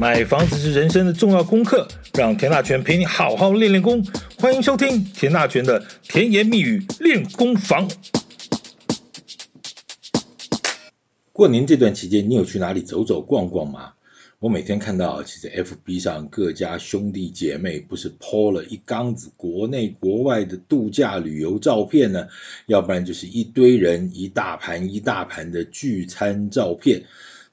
买房子是人生的重要功课，让田大权陪你好好练练功。欢迎收听田大权的甜言蜜语练功房。过年这段期间，你有去哪里走走逛逛吗？我每天看到，其实 FB 上各家兄弟姐妹不是 po 了一缸子国内国外的度假旅游照片呢，要不然就是一堆人一大盘一大盘的聚餐照片。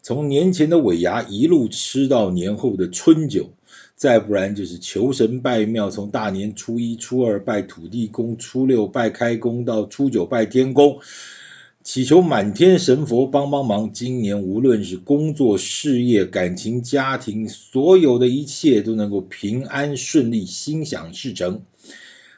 从年前的尾牙一路吃到年后的春酒，再不然就是求神拜庙，从大年初一、初二拜土地公，初六拜开工，到初九拜天公，祈求满天神佛帮帮忙。今年无论是工作、事业、感情、家庭，所有的一切都能够平安顺利、心想事成。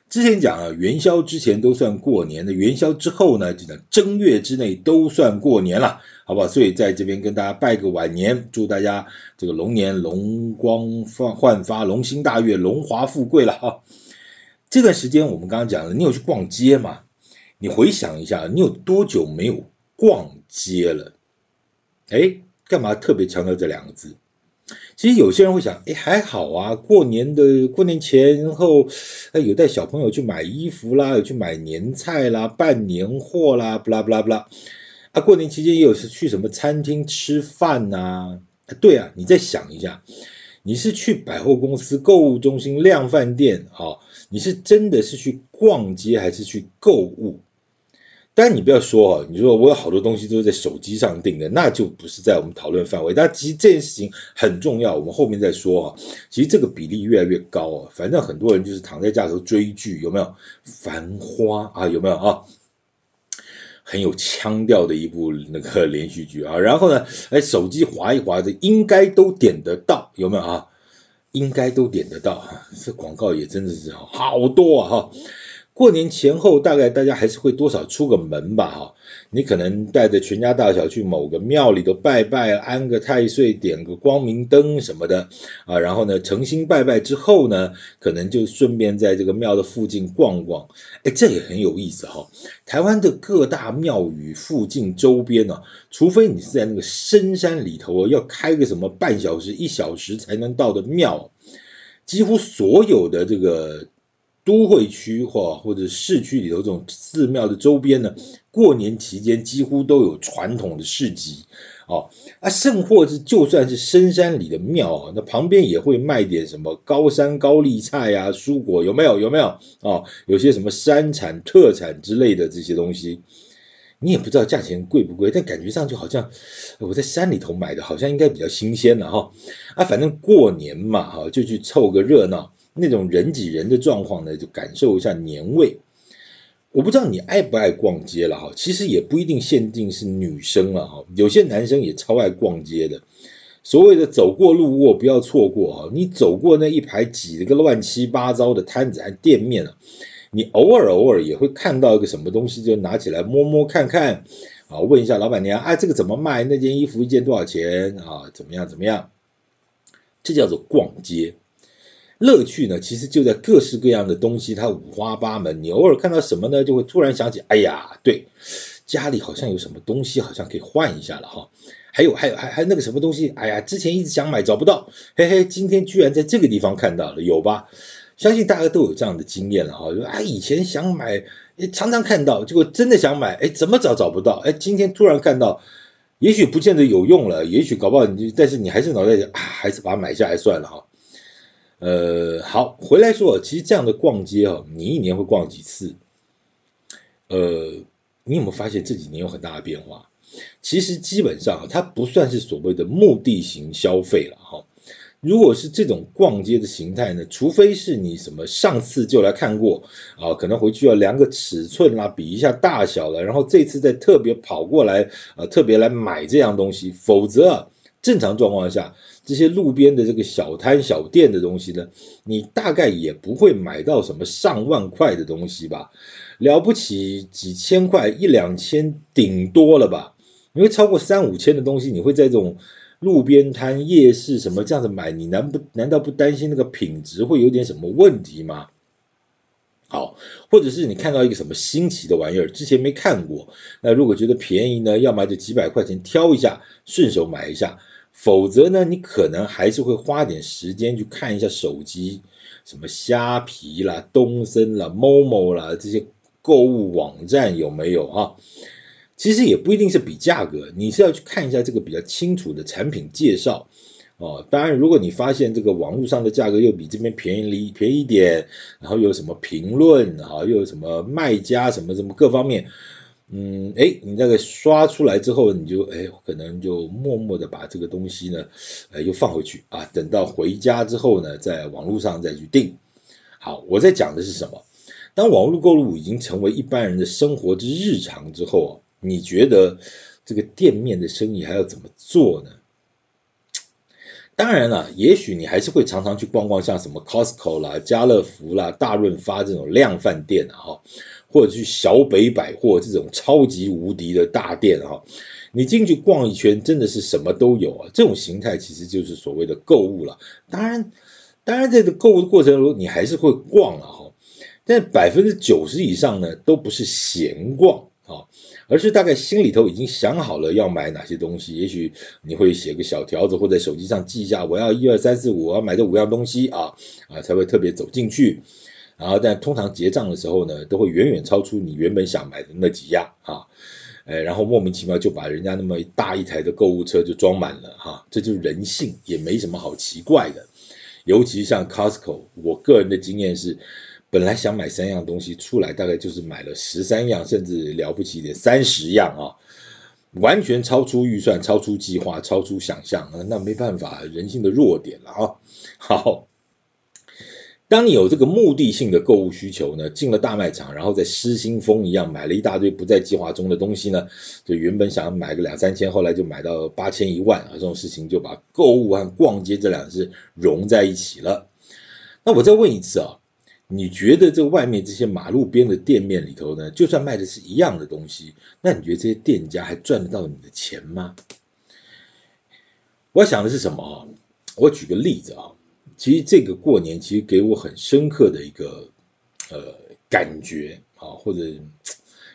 之前讲啊，元宵之前都算过年的，元宵之后呢，就讲正月之内都算过年了，好不好？所以在这边跟大家拜个晚年，祝大家这个龙年龙光焕发，龙心大悦，荣华富贵了哈。这段时间我们刚刚讲了，你有去逛街吗？你回想一下，你有多久没有逛街了？哎，干嘛特别强调这两个字？其实有些人会想，哎，还好啊，过年的过年前后，有带小朋友去买衣服啦，有去买年菜啦，办年货啦，不啦不啦不啦。啊，过年期间也有是去什么餐厅吃饭呐？对啊，你再想一下，你是去百货公司、购物中心、量贩店啊？你是真的是去逛街，还是去购物？但你不要说哦，你说我有好多东西都是在手机上订的，那就不是在我们讨论范围。但其实这件事情很重要，我们后面再说啊。其实这个比例越来越高啊，反正很多人就是躺在家里头追剧，有没有？繁花啊，有没有啊？很有腔调的一部那个连续剧啊。然后呢，哎，手机划一划的，应该都点得到，有没有啊？应该都点得到，这广告也真的是好多啊哈。过年前后，大概大家还是会多少出个门吧，哈，你可能带着全家大小去某个庙里头拜拜，安个太岁，点个光明灯什么的，啊，然后呢，诚心拜拜之后呢，可能就顺便在这个庙的附近逛逛，哎，这也很有意思哈。台湾的各大庙宇附近周边呢，除非你是在那个深山里头，要开个什么半小时、一小时才能到的庙，几乎所有的这个。都会区或或者市区里头这种寺庙的周边呢，过年期间几乎都有传统的市集哦，啊，甚或是就算是深山里的庙啊，那旁边也会卖点什么高山高丽菜啊、蔬果，有没有？有没有？哦，有些什么山产特产之类的这些东西，你也不知道价钱贵不贵，但感觉上就好像我在山里头买的，好像应该比较新鲜了哈。啊，反正过年嘛，哈，就去凑个热闹。那种人挤人的状况呢，就感受一下年味。我不知道你爱不爱逛街了哈，其实也不一定限定是女生了哈，有些男生也超爱逛街的。所谓的走过路过不要错过哈，你走过那一排挤了个乱七八糟的摊子和店面啊，你偶尔偶尔也会看到一个什么东西，就拿起来摸摸看看啊，问一下老板娘啊，这个怎么卖？那件衣服一件多少钱啊？怎么样怎么样？这叫做逛街。乐趣呢，其实就在各式各样的东西，它五花八门。你偶尔看到什么呢，就会突然想起，哎呀，对，家里好像有什么东西，好像可以换一下了哈。还有，还有，还还那个什么东西，哎呀，之前一直想买找不到，嘿嘿，今天居然在这个地方看到了，有吧？相信大家都有这样的经验了哈。就啊，以前想买，常常看到，结果真的想买，哎，怎么找找不到？哎，今天突然看到，也许不见得有用了，也许搞不好你，但是你还是脑袋里啊，还是把它买下来算了哈。呃，好，回来说，其实这样的逛街哈，你一年会逛几次？呃，你有没有发现这几年有很大的变化？其实基本上它不算是所谓的目的型消费了哈。如果是这种逛街的形态呢，除非是你什么上次就来看过啊，可能回去要量个尺寸啦，比一下大小了，然后这次再特别跑过来啊，特别来买这样东西，否则。正常状况下，这些路边的这个小摊小店的东西呢，你大概也不会买到什么上万块的东西吧？了不起几千块，一两千顶多了吧？因为超过三五千的东西，你会在这种路边摊、夜市什么这样子买，你难不难道不担心那个品质会有点什么问题吗？好，或者是你看到一个什么新奇的玩意儿，之前没看过，那如果觉得便宜呢，要么就几百块钱挑一下，顺手买一下。否则呢，你可能还是会花点时间去看一下手机，什么虾皮啦、东森啦、Momo 啦这些购物网站有没有啊？其实也不一定是比价格，你是要去看一下这个比较清楚的产品介绍哦。当然，如果你发现这个网络上的价格又比这边便宜便宜一点，然后又有什么评论啊，又有什么卖家什么什么各方面，嗯，哎，你那个刷出来之后，你就哎可能就默默的把这个东西呢，呃，又放回去啊，等到回家之后呢，在网络上再去订。好，我在讲的是什么？当网络购物已经成为一般人的生活之日常之后。你觉得这个店面的生意还要怎么做呢？当然了，也许你还是会常常去逛逛，像什么 Costco 啦、家乐福啦、大润发这种量贩店啊，或者去小北百货这种超级无敌的大店啊，你进去逛一圈，真的是什么都有啊。这种形态其实就是所谓的购物了。当然，当然，这个购物的过程中，你还是会逛了哈，但百分之九十以上呢，都不是闲逛啊。而是大概心里头已经想好了要买哪些东西，也许你会写个小条子或在手机上记一下，我要一二三四五，我要买这五样东西啊啊，才会特别走进去。然后但通常结账的时候呢，都会远远超出你原本想买的那几样啊，哎，然后莫名其妙就把人家那么大一台的购物车就装满了哈，这就是人性，也没什么好奇怪的。尤其像 Costco，我个人的经验是。本来想买三样东西，出来大概就是买了十三样，甚至了不起一点三十样啊，完全超出预算、超出计划、超出想象啊，那没办法，人性的弱点了啊。好，当你有这个目的性的购物需求呢，进了大卖场，然后在失心疯一样买了一大堆不在计划中的东西呢，就原本想要买个两三千，后来就买到八千一万啊，这种事情就把购物和逛街这两个字融在一起了。那我再问一次啊。你觉得这外面这些马路边的店面里头呢，就算卖的是一样的东西，那你觉得这些店家还赚得到你的钱吗？我想的是什么啊？我举个例子啊，其实这个过年其实给我很深刻的一个呃感觉啊，或者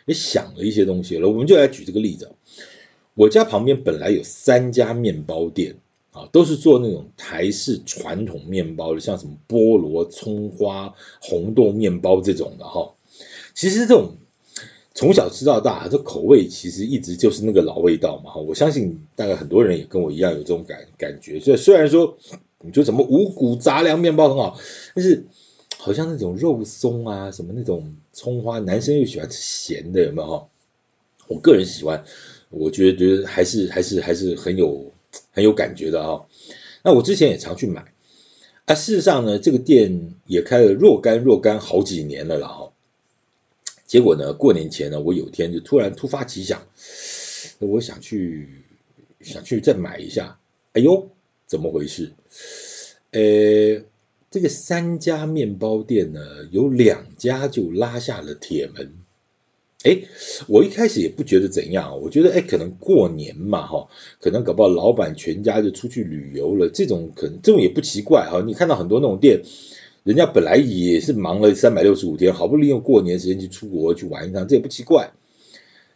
也想了一些东西了。我们就来举这个例子，我家旁边本来有三家面包店。啊，都是做那种台式传统面包的，像什么菠萝、葱花、红豆面包这种的哈。其实这种从小吃到大，这口味其实一直就是那个老味道嘛哈。我相信大概很多人也跟我一样有这种感感觉。所以虽然说你说什么五谷杂粮面包很好，但是好像那种肉松啊，什么那种葱花，男生又喜欢吃咸的，有没有？我个人喜欢，我觉得觉得还是还是还是很有。很有感觉的啊、哦，那我之前也常去买，啊，事实上呢，这个店也开了若干若干好几年了啦哦。结果呢，过年前呢，我有天就突然突发奇想，我想去想去再买一下，哎呦，怎么回事？呃，这个三家面包店呢，有两家就拉下了铁门。哎，我一开始也不觉得怎样，我觉得哎，可能过年嘛，哈，可能搞不好老板全家就出去旅游了，这种可能这种也不奇怪哈。你看到很多那种店，人家本来也是忙了三百六十五天，好不容易用过年时间去出国去玩一趟，这也不奇怪。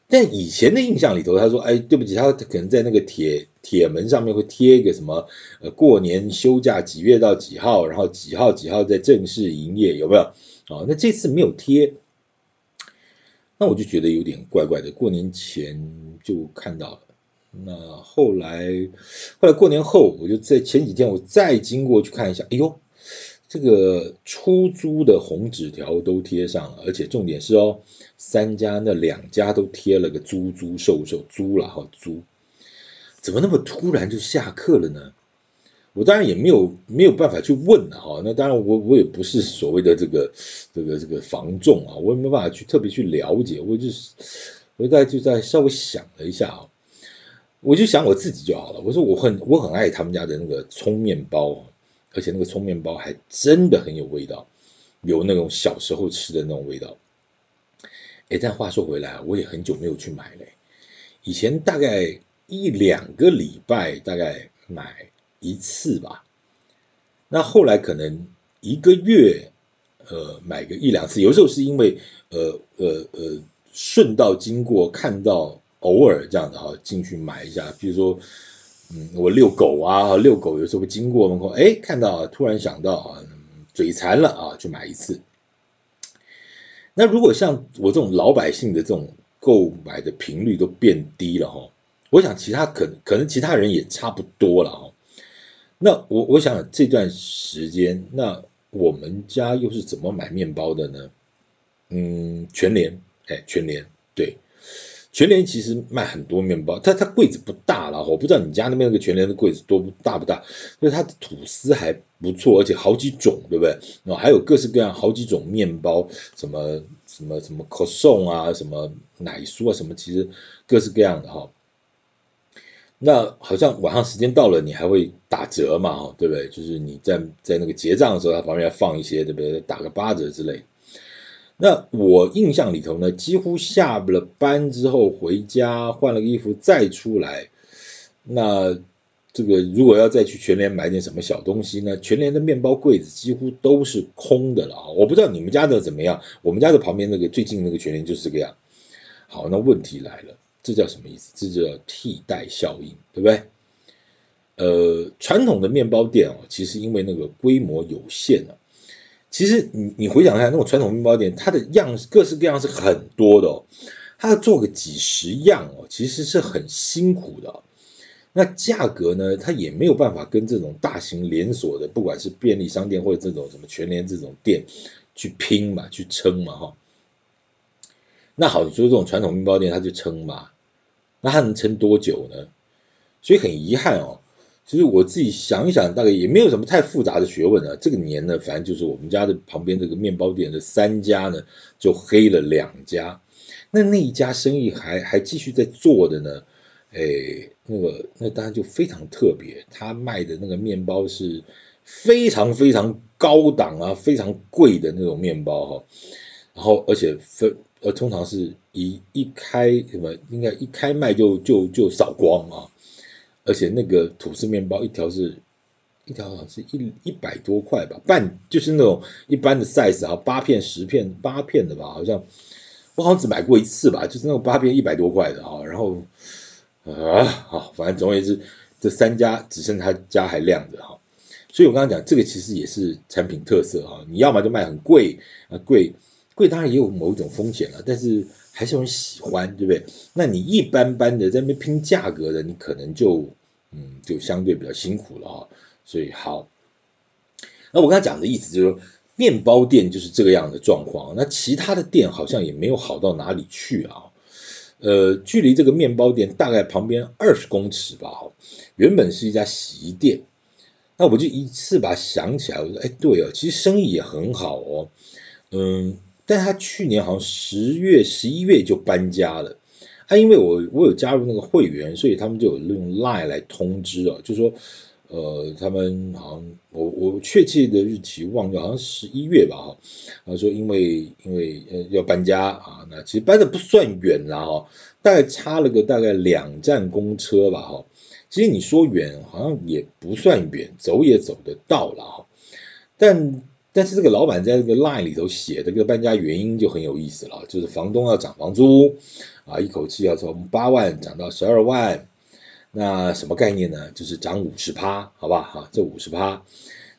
但以前的印象里头，他说，哎，对不起，他可能在那个铁铁门上面会贴一个什么，呃，过年休假几月到几号，然后几号几号在正式营业，有没有？哦，那这次没有贴。那我就觉得有点怪怪的，过年前就看到了，那后来后来过年后，我就在前几天我再经过去看一下，哎呦，这个出租的红纸条都贴上了，而且重点是哦，三家那两家都贴了个租租售售租了哈租，怎么那么突然就下课了呢？我当然也没有没有办法去问哈，那当然我我也不是所谓的这个这个这个房仲啊，我也没办法去特别去了解，我就是我在就在稍微想了一下啊，我就想我自己就好了。我说我很我很爱他们家的那个葱面包，而且那个葱面包还真的很有味道，有那种小时候吃的那种味道。哎，但话说回来，我也很久没有去买嘞，以前大概一两个礼拜大概买。一次吧，那后来可能一个月，呃，买个一两次，有时候是因为呃呃呃顺道经过看到，偶尔这样的哈进去买一下，比如说嗯，我遛狗啊，遛狗有时候会经过门口，哎，看到突然想到啊，嘴馋了啊，就买一次。那如果像我这种老百姓的这种购买的频率都变低了哈，我想其他可可能其他人也差不多了哈。那我我想这段时间，那我们家又是怎么买面包的呢？嗯，全联，哎，全联，对。全联其实卖很多面包，它它柜子不大了，我不知道你家那边那个全联的柜子多大不大，就是它的吐司还不错，而且好几种，对不对？然后还有各式各样好几种面包，什么什么什么可颂啊，什么奶酥啊，什么其实各式各样的哈。那好像晚上时间到了，你还会打折嘛，对不对？就是你在在那个结账的时候，它旁边要放一些，对不对？打个八折之类。那我印象里头呢，几乎下了班之后回家换了个衣服再出来，那这个如果要再去全联买点什么小东西呢，全联的面包柜子几乎都是空的了啊！我不知道你们家的怎么样，我们家的旁边那个最近那个全联就是这个样。好，那问题来了，这叫什么意思？这叫替代效应，对不对？呃，传统的面包店哦，其实因为那个规模有限啊。其实你你回想一下，那种传统面包店，它的样各式各样是很多的哦，它要做个几十样哦，其实是很辛苦的。那价格呢，它也没有办法跟这种大型连锁的，不管是便利商店或者这种什么全联这种店去拼嘛，去撑嘛哈。那好，你说这种传统面包店它就撑嘛，那它能撑多久呢？所以很遗憾哦。其实我自己想一想，大概也没有什么太复杂的学问啊。这个年呢，反正就是我们家的旁边这个面包店的三家呢，就黑了两家。那那一家生意还还继续在做的呢，哎，那个那当然就非常特别，他卖的那个面包是非常非常高档啊，非常贵的那种面包哈。然后而且分呃，通常是一一开什么，应该一开卖就就就扫光啊。而且那个吐司面包一条是，一条好像是一一百多块吧，半就是那种一般的 size 啊，八片十片八片的吧，好像我好像只买过一次吧，就是那种八片一百多块的啊，然后啊好，反正总而言之，这三家只剩他家还亮着哈，所以我刚刚讲这个其实也是产品特色哈，你要么就卖很贵啊，贵贵当然也有某一种风险了，但是。还是有人喜欢，对不对？那你一般般的在那边拼价格的，你可能就嗯，就相对比较辛苦了啊。所以好，那我刚才讲的意思就是说，面包店就是这个样的状况。那其他的店好像也没有好到哪里去啊。呃，距离这个面包店大概旁边二十公尺吧。原本是一家洗衣店，那我就一次把它想起来，我说，哎，对哦，其实生意也很好哦，嗯。但他去年好像十月、十一月就搬家了，啊，因为我我有加入那个会员，所以他们就有用 Line 来通知啊，就说，呃，他们好像我我确切的日期忘掉，好像十一月吧，哈，他说因为因为呃要搬家啊，那其实搬的不算远啦，哈，大概差了个大概两站公车吧，哈，其实你说远好像也不算远，走也走得到了哈，但。但是这个老板在这个 line 里头写的这个搬家原因就很有意思了，就是房东要涨房租啊，一口气要从八万涨到十二万，那什么概念呢？就是涨五十趴，好吧？哈，这五十趴，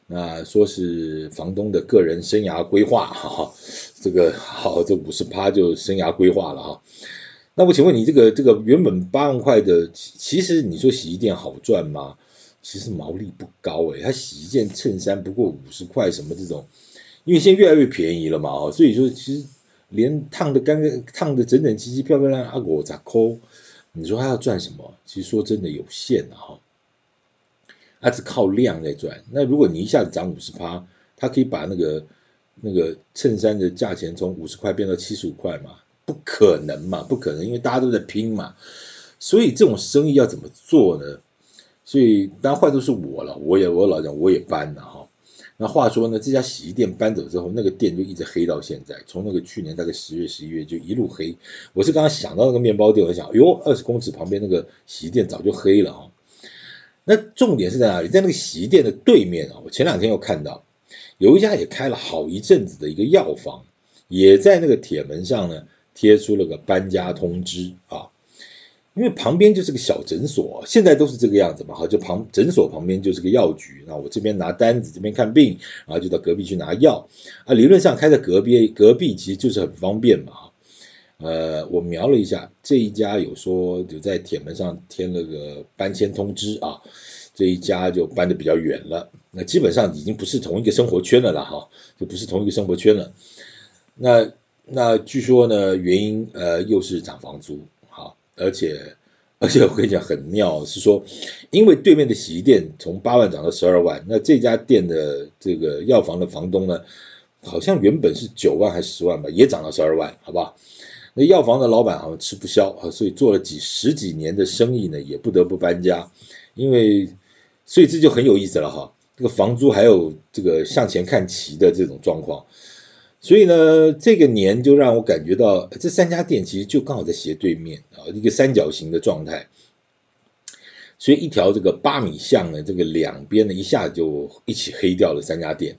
那说是房东的个人生涯规划，哈哈，这个好，这五十趴就生涯规划了哈。那我请问你，这个这个原本八万块的，其实你说洗衣店好赚吗？其实毛利不高诶，他洗一件衬衫不过五十块，什么这种，因为现在越来越便宜了嘛，所以说其实连烫的干干烫的整整齐齐、漂漂亮亮，阿果咋抠？你说他要赚什么？其实说真的有限的哈，他只靠量在赚。那如果你一下子涨五十趴，他可以把那个那个衬衫的价钱从五十块变到七十五块嘛？不可能嘛，不可能，因为大家都在拼嘛。所以这种生意要怎么做呢？所以当然坏都是我了，我也我老讲我也搬了哈。那话说呢，这家洗衣店搬走之后，那个店就一直黑到现在，从那个去年大概十月十一月就一路黑。我是刚刚想到那个面包店，我想，哟，二十公尺旁边那个洗衣店早就黑了哈。那重点是在哪里？在那个洗衣店的对面啊，我前两天又看到有一家也开了好一阵子的一个药房，也在那个铁门上呢贴出了个搬家通知啊。因为旁边就是个小诊所，现在都是这个样子嘛，哈，就旁诊所旁边就是个药局，那我这边拿单子，这边看病，然后就到隔壁去拿药，啊，理论上开在隔壁，隔壁其实就是很方便嘛，哈。呃，我瞄了一下，这一家有说有在铁门上贴了个搬迁通知啊，这一家就搬得比较远了，那基本上已经不是同一个生活圈了啦，哈，就不是同一个生活圈了，那那据说呢，原因呃又是涨房租。而且，而且我跟你讲很妙，是说，因为对面的洗衣店从八万涨到十二万，那这家店的这个药房的房东呢，好像原本是九万还是十万吧，也涨到十二万，好不好？那药房的老板好像吃不消啊，所以做了几十几年的生意呢，也不得不搬家，因为，所以这就很有意思了哈，这个房租还有这个向前看齐的这种状况。所以呢，这个年就让我感觉到，这三家店其实就刚好在斜对面啊，一个三角形的状态。所以一条这个八米巷呢，这个两边呢一下就一起黑掉了三家店。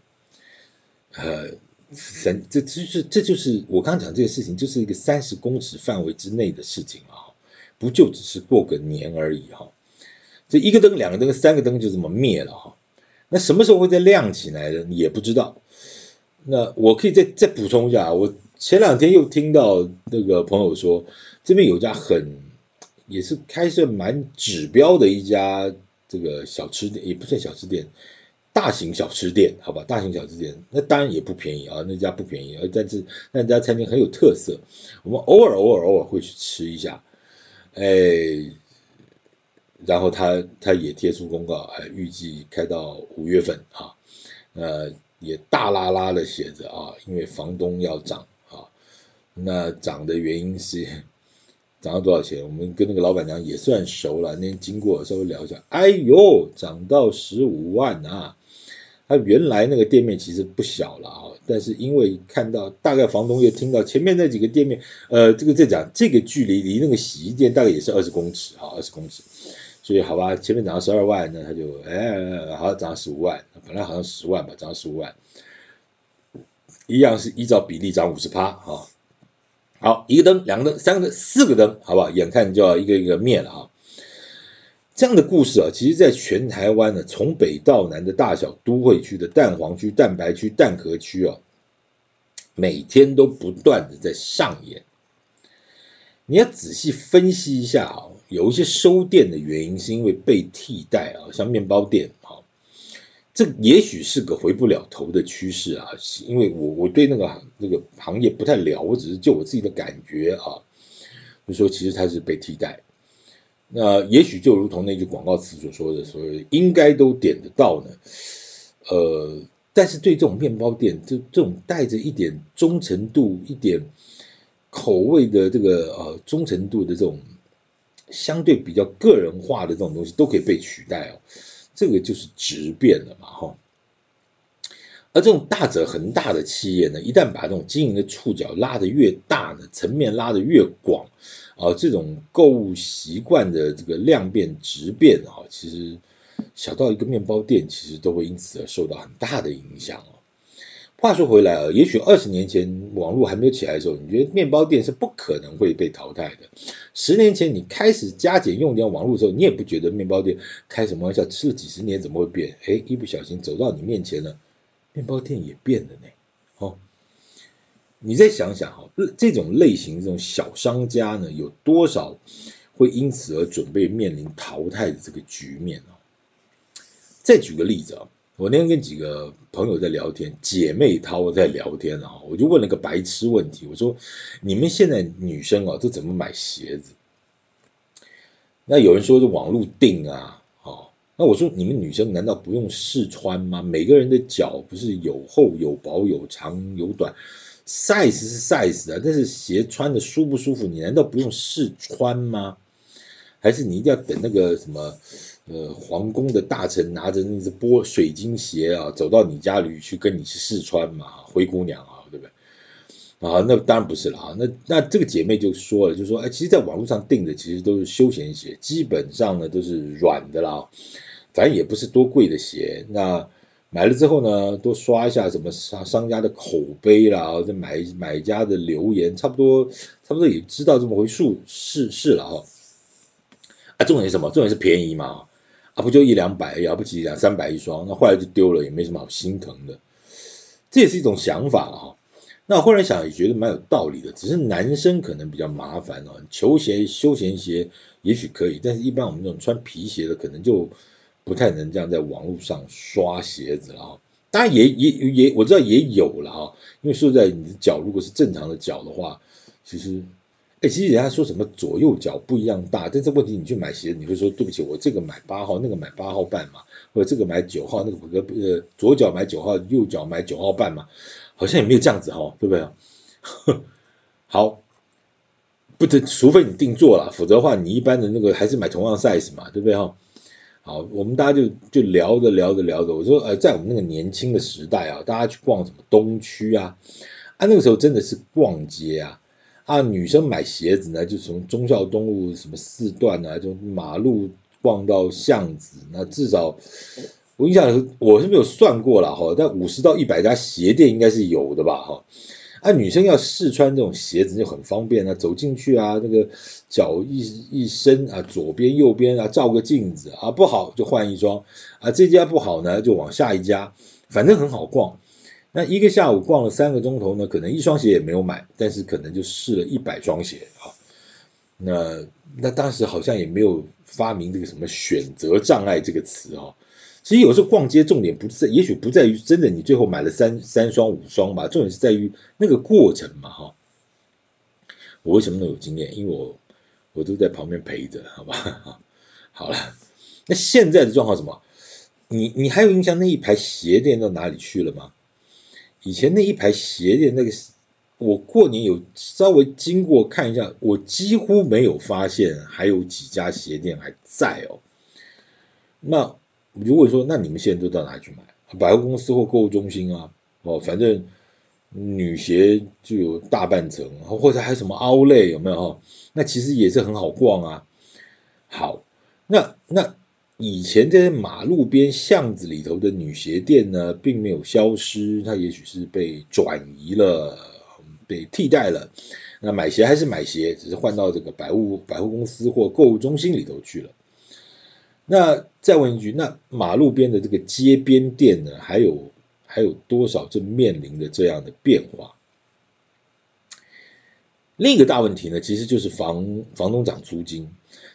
呃，三这就是这就是我刚刚讲这个事情，就是一个三十公尺范围之内的事情啊，不就只是过个年而已哈。这一个灯、两个灯、三个灯就这么灭了哈。那什么时候会再亮起来呢？也不知道。那我可以再再补充一下，我前两天又听到那个朋友说，这边有一家很也是开设蛮指标的一家这个小吃店，也不算小吃店，大型小吃店，好吧，大型小吃店，那当然也不便宜啊，那家不便宜，而但是那家餐厅很有特色，我们偶尔偶尔偶尔会去吃一下，哎，然后他他也贴出公告，哎，预计开到五月份啊，呃。也大拉拉的写着啊，因为房东要涨啊，那涨的原因是涨到多少钱？我们跟那个老板娘也算熟了，那天经过稍微聊一下，哎呦，涨到十五万啊！他原来那个店面其实不小了啊，但是因为看到大概房东又听到前面那几个店面，呃，这个在讲这个距离离那个洗衣店大概也是二十公尺啊，二十公尺。所以好吧，前面涨到十二万，那他就哎，好涨到十五万，本来好像十万吧，涨到十五万，一样是依照比例涨五十趴啊。好，一个灯，两个灯，三个灯，四个灯，好不好？眼看就要一个一个灭了啊。这样的故事啊，其实在全台湾呢，从北到南的大小都会区的蛋黄区、蛋白区、蛋壳区啊，每天都不断的在上演。你要仔细分析一下啊，有一些收店的原因是因为被替代啊，像面包店啊，这也许是个回不了头的趋势啊。因为我我对那个那个行业不太了，我只是就我自己的感觉啊，就说其实它是被替代。那也许就如同那句广告词所说的，所谓应该都点得到呢。呃，但是对这种面包店，就这种带着一点忠诚度，一点。口味的这个呃忠诚度的这种相对比较个人化的这种东西都可以被取代哦，这个就是质变了嘛哈。而这种大者恒大的企业呢，一旦把这种经营的触角拉得越大呢，层面拉得越广啊，这种购物习惯的这个量变质变啊，其实小到一个面包店，其实都会因此而受到很大的影响哦。话说回来啊，也许二十年前网络还没有起来的时候，你觉得面包店是不可能会被淘汰的。十年前你开始加减用点网络的时候，你也不觉得面包店开什么玩笑，吃了几十年怎么会变？哎，一不小心走到你面前了，面包店也变了呢。哦，你再想想哈，这种类型这种小商家呢，有多少会因此而准备面临淘汰的这个局面呢？再举个例子啊。我那天跟几个朋友在聊天，姐妹淘在聊天啊，我就问了个白痴问题，我说：你们现在女生啊，都怎么买鞋子？那有人说是网络订啊，哦，那我说你们女生难道不用试穿吗？每个人的脚不是有厚有薄有长有短，size 是 size 啊，但是鞋穿的舒不舒服，你难道不用试穿吗？还是你一定要等那个什么？呃，皇宫的大臣拿着那只玻水晶鞋啊，走到你家里去跟你去试穿嘛，灰姑娘啊，对不对？啊，那当然不是了啊。那那这个姐妹就说了，就说，哎，其实，在网络上订的其实都是休闲鞋，基本上呢都是软的啦，反正也不是多贵的鞋。那买了之后呢，多刷一下什么商商家的口碑啦，再买买家的留言，差不多差不多也知道这么回事，是是了哈。啊，重点是什么？重点是便宜嘛，啊，不就一两百，了不起两三百一双，那坏了就丢了，也没什么好心疼的。这也是一种想法哈。那我忽然想，也觉得蛮有道理的。只是男生可能比较麻烦哦，球鞋、休闲鞋也许可以，但是一般我们这种穿皮鞋的，可能就不太能这样在网络上刷鞋子了哈。当然也也也我知道也有了哈，因为说在，你的脚如果是正常的脚的话，其实。哎，其实人家说什么左右脚不一样大，但这问题你去买鞋，你会说对不起，我这个买八号，那个买八号半嘛，或者这个买九号，那个呃左脚买九号，右脚买九号半嘛，好像也没有这样子哈，对不对？好，不得，除非你定做了，否则的话，你一般的那个还是买同样 size 嘛，对不对哈？好，我们大家就就聊着聊着聊着，我说呃，在我们那个年轻的时代啊，大家去逛什么东区啊，啊那个时候真的是逛街啊。啊，女生买鞋子呢，就从忠孝东路什么四段啊，就马路逛到巷子，那至少我印象我是没有算过了哈，但五十到一百家鞋店应该是有的吧哈。啊，女生要试穿这种鞋子就很方便啊，走进去啊，那个脚一一伸啊，左边右边啊，照个镜子啊，不好就换一双啊，这家不好呢就往下一家，反正很好逛。那一个下午逛了三个钟头呢，可能一双鞋也没有买，但是可能就试了一百双鞋啊。那那当时好像也没有发明这个什么选择障碍这个词啊。其实有时候逛街重点不在，也许不在于真的你最后买了三三双五双吧，重点是在于那个过程嘛哈。我为什么能有经验？因为我我都在旁边陪着，好吧？好了，那现在的状况什么？你你还有印象那一排鞋店到哪里去了吗？以前那一排鞋店，那个我过年有稍微经过看一下，我几乎没有发现还有几家鞋店还在哦。那如果说，那你们现在都到哪去买？百货公司或购物中心啊？哦，反正女鞋就有大半层，或者还有什么 Outlet 有没有？哈，那其实也是很好逛啊。好，那那。以前在马路边巷子里头的女鞋店呢，并没有消失，它也许是被转移了，被替代了。那买鞋还是买鞋，只是换到这个百物百货公司或购物中心里头去了。那再问一句，那马路边的这个街边店呢，还有还有多少正面临着这样的变化？另一个大问题呢，其实就是房房东涨租金，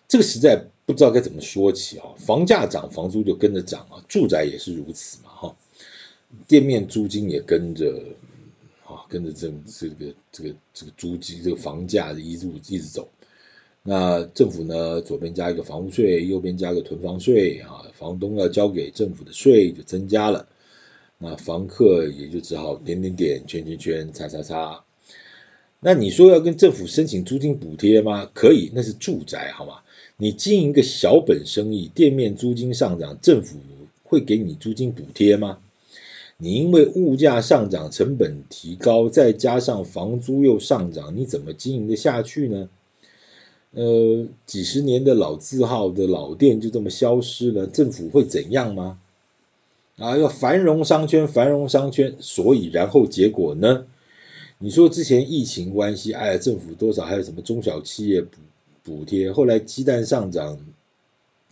这个实在不知道该怎么说起啊。房价涨，房租就跟着涨啊，住宅也是如此嘛，哈。店面租金也跟着啊，跟着这这个这个这个租金这个房价一路一直走。那政府呢，左边加一个房屋税，右边加个囤房税啊，房东要交给政府的税就增加了，那房客也就只好点点点，圈圈圈，叉叉叉。那你说要跟政府申请租金补贴吗？可以，那是住宅，好吗？你经营一个小本生意，店面租金上涨，政府会给你租金补贴吗？你因为物价上涨，成本提高，再加上房租又上涨，你怎么经营得下去呢？呃，几十年的老字号的老店就这么消失了，政府会怎样吗？啊，要繁荣商圈，繁荣商圈，所以然后结果呢？你说之前疫情关系，哎，政府多少还有什么中小企业补补贴？后来鸡蛋上涨，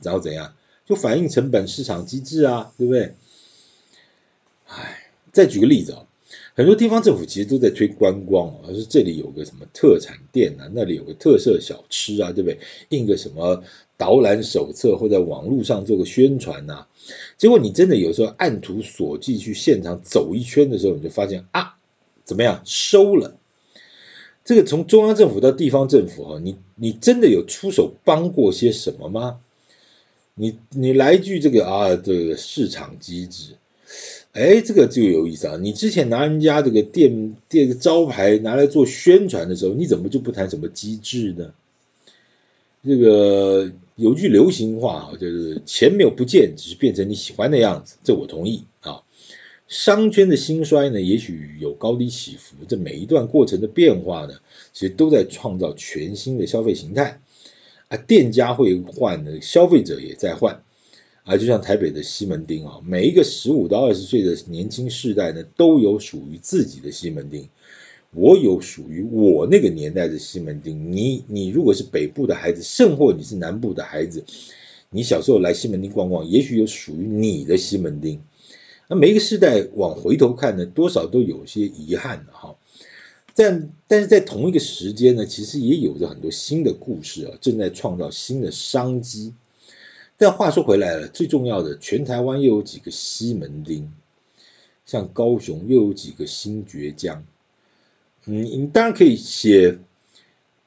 然后怎样？就反映成本市场机制啊，对不对？哎，再举个例子啊，很多地方政府其实都在推观光啊，说这里有个什么特产店啊，那里有个特色小吃啊，对不对？印个什么导览手册或在网络上做个宣传呐，结果你真的有时候按图索骥去现场走一圈的时候，你就发现啊。怎么样收了？这个从中央政府到地方政府哈，你你真的有出手帮过些什么吗？你你来一句这个啊，这个市场机制，哎，这个就有意思啊。你之前拿人家这个店店招牌拿来做宣传的时候，你怎么就不谈什么机制呢？这个有句流行话啊，就是钱没有不见，只是变成你喜欢的样子。这我同意。商圈的兴衰呢，也许有高低起伏，这每一段过程的变化呢，其实都在创造全新的消费形态啊。店家会换的，消费者也在换啊。就像台北的西门町啊，每一个十五到二十岁的年轻世代呢，都有属于自己的西门町。我有属于我那个年代的西门町，你你如果是北部的孩子，甚或你是南部的孩子，你小时候来西门町逛逛，也许有属于你的西门町。那每一个时代往回头看呢，多少都有些遗憾的哈。但但是在同一个时间呢，其实也有着很多新的故事啊，正在创造新的商机。但话说回来了，最重要的，全台湾又有几个西门町，像高雄又有几个新崛江。嗯，你当然可以写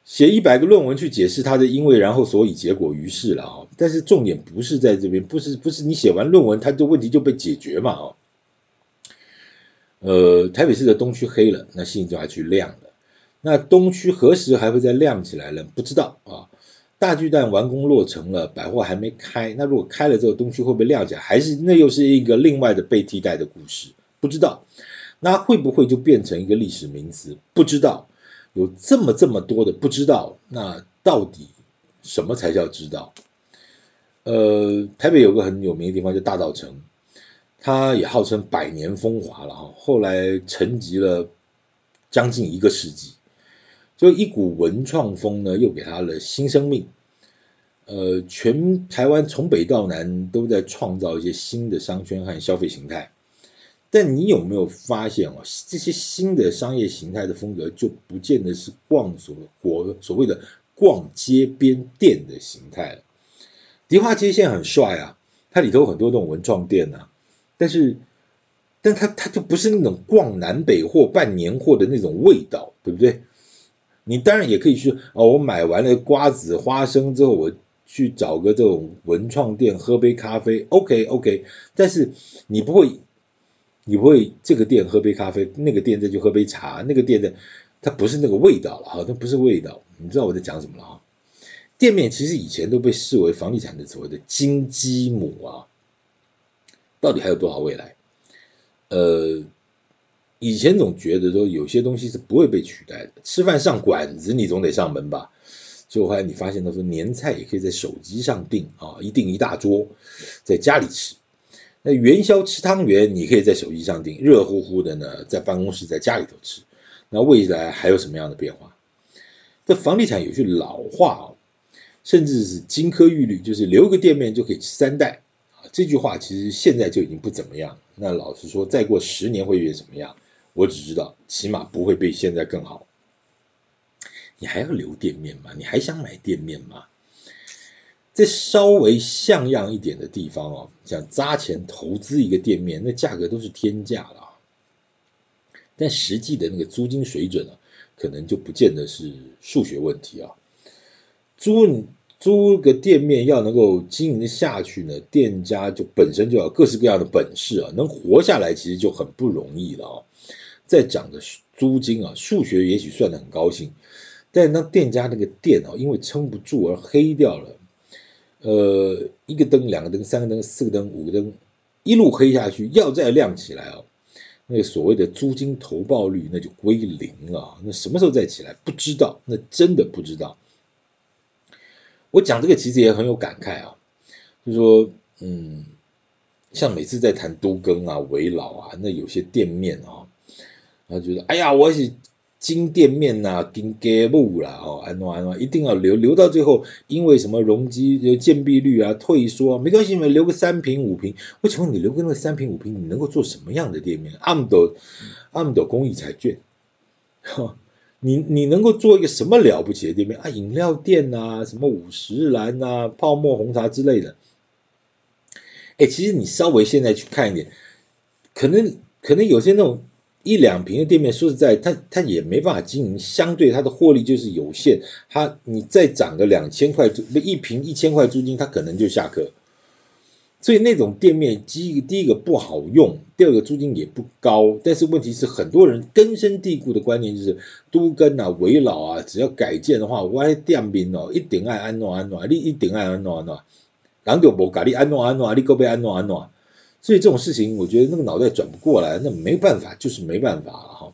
写一百个论文去解释它的因为然后所以结果于是了啊，但是重点不是在这边，不是不是你写完论文，它的问题就被解决嘛啊？呃，台北市的东区黑了，那信就要去亮了。那东区何时还会再亮起来呢？不知道啊。大巨蛋完工落成了，百货还没开，那如果开了之后，东区会不会亮起来？还是那又是一个另外的被替代的故事？不知道。那会不会就变成一个历史名词？不知道，有这么这么多的不知道，那到底什么才叫知道？呃，台北有个很有名的地方叫大稻埕，它也号称百年风华了哈，后来沉寂了将近一个世纪，就一股文创风呢，又给它了新生命。呃，全台湾从北到南都在创造一些新的商圈和消费形态。但你有没有发现哦，这些新的商业形态的风格就不见得是逛所或所谓的逛街边店的形态了。迪化街现在很帅啊，它里头很多那种文创店呐，但是，但它它就不是那种逛南北货办年货的那种味道，对不对？你当然也可以去哦，我买完了瓜子、花生之后，我去找个这种文创店喝杯咖啡，OK OK，但是你不会。你不会这个店喝杯咖啡，那个店再去喝杯茶，那个店的它不是那个味道了哈，它不是味道。你知道我在讲什么了哈？店面其实以前都被视为房地产的所谓的金鸡母啊，到底还有多少未来？呃，以前总觉得说有些东西是不会被取代的，吃饭上馆子你总得上门吧？结果后来你发现到说年菜也可以在手机上订啊，一订一大桌，在家里吃。那元宵吃汤圆，你可以在手机上订，热乎乎的呢，在办公室、在家里头吃。那未来还有什么样的变化？这房地产有句老话啊，甚至是金科玉律，就是留个店面就可以吃三代啊。这句话其实现在就已经不怎么样。那老实说，再过十年会变什么样？我只知道，起码不会比现在更好。你还要留店面吗？你还想买店面吗？在稍微像样一点的地方哦，想砸钱投资一个店面，那价格都是天价了。但实际的那个租金水准啊，可能就不见得是数学问题啊。租租个店面要能够经营得下去呢，店家就本身就要各式各样的本事啊，能活下来其实就很不容易了啊。再涨的租金啊，数学也许算得很高兴，但当店家那个店啊，因为撑不住而黑掉了。呃，一个灯、两个灯、三个灯、四个灯、五个灯，一路黑下去，要再亮起来哦，那所谓的租金投报率那就归零了。那什么时候再起来？不知道，那真的不知道。我讲这个其实也很有感慨啊，就说，嗯，像每次在谈都更啊、危老啊，那有些店面啊，他觉得，哎呀，我是。金店面呐、啊，金街木啦，哦，安诺安诺，一定要留，留到最后，因为什么容积、就建蔽率啊、退缩啊，没关系，你留个三平五平。我请问你留个那三平五平，你能够做什么样的店面？阿姆斗，阿姆斗公益彩券，哈，你你能够做一个什么了不起的店面啊？饮料店呐、啊，什么五十岚呐、泡沫红茶之类的。哎，其实你稍微现在去看一点，可能可能有些那种。一两平的店面，说实在，它它也没办法经营，相对它的获利就是有限。它你再涨个两千块租，一坪一千块租金，它可能就下课。所以那种店面，第一第一个不好用，第二个租金也不高。但是问题是，很多人根深蒂固的观念就是，都跟啊、危老啊，只要改建的话，我的店面哦，一定爱安怎安怎，你一定爱安怎安怎，人就无甲你安怎安怎，你阁要安怎安怎。所以这种事情，我觉得那个脑袋转不过来，那没办法，就是没办法了哈。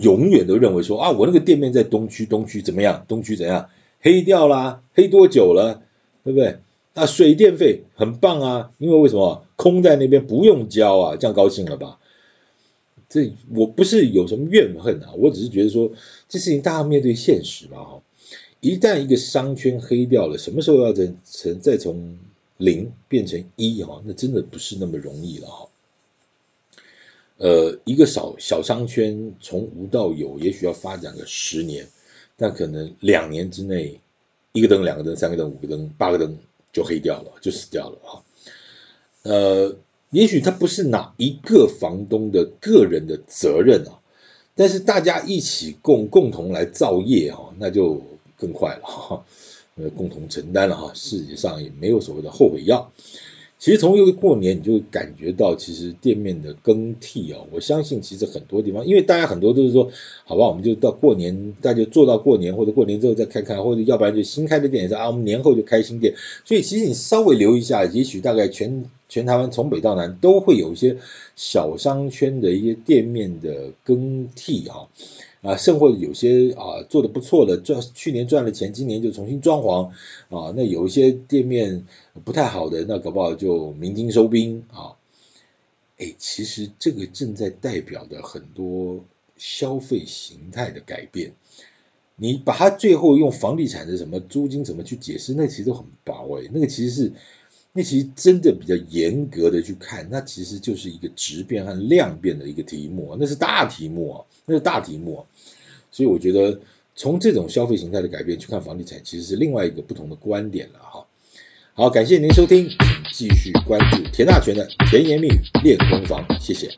永远都认为说啊，我那个店面在东区，东区怎么样？东区怎样？黑掉啦？黑多久了？对不对？啊，水电费很棒啊，因为为什么？空在那边不用交啊，这样高兴了吧？这我不是有什么怨恨啊，我只是觉得说这事情大家面对现实嘛哈。一旦一个商圈黑掉了，什么时候要再再从零变成一哈，那真的不是那么容易了哈。呃，一个小小商圈从无到有，也许要发展个十年，但可能两年之内，一个灯、两个灯、三个灯、五个灯、八个灯就黑掉了，就死掉了哈。呃，也许它不是哪一个房东的个人的责任啊，但是大家一起共共同来造业哈，那就更快了哈，共同承担了哈，世界上也没有所谓的后悔药。其实从一个过年，你就感觉到，其实店面的更替啊，我相信其实很多地方，因为大家很多都是说，好吧，我们就到过年，大家就做到过年，或者过年之后再看看，或者要不然就新开的店也是啊，我们年后就开新店。所以其实你稍微留意一下，也许大概全全台湾从北到南都会有一些小商圈的一些店面的更替哈。啊，甚或有些啊做的不错的，赚去年赚了钱，今年就重新装潢啊。那有一些店面不太好的，那搞不好就鸣金收兵啊。哎，其实这个正在代表的很多消费形态的改变。你把它最后用房地产的什么租金怎么去解释，那其实都很薄哎。那个其实是，那其实真的比较严格的去看，那其实就是一个质变和量变的一个题目，那是大题目啊。那是大题目，所以我觉得从这种消费形态的改变去看房地产，其实是另外一个不同的观点了哈。好，感谢您收听，请继续关注田大全的甜言蜜语练功房，谢谢。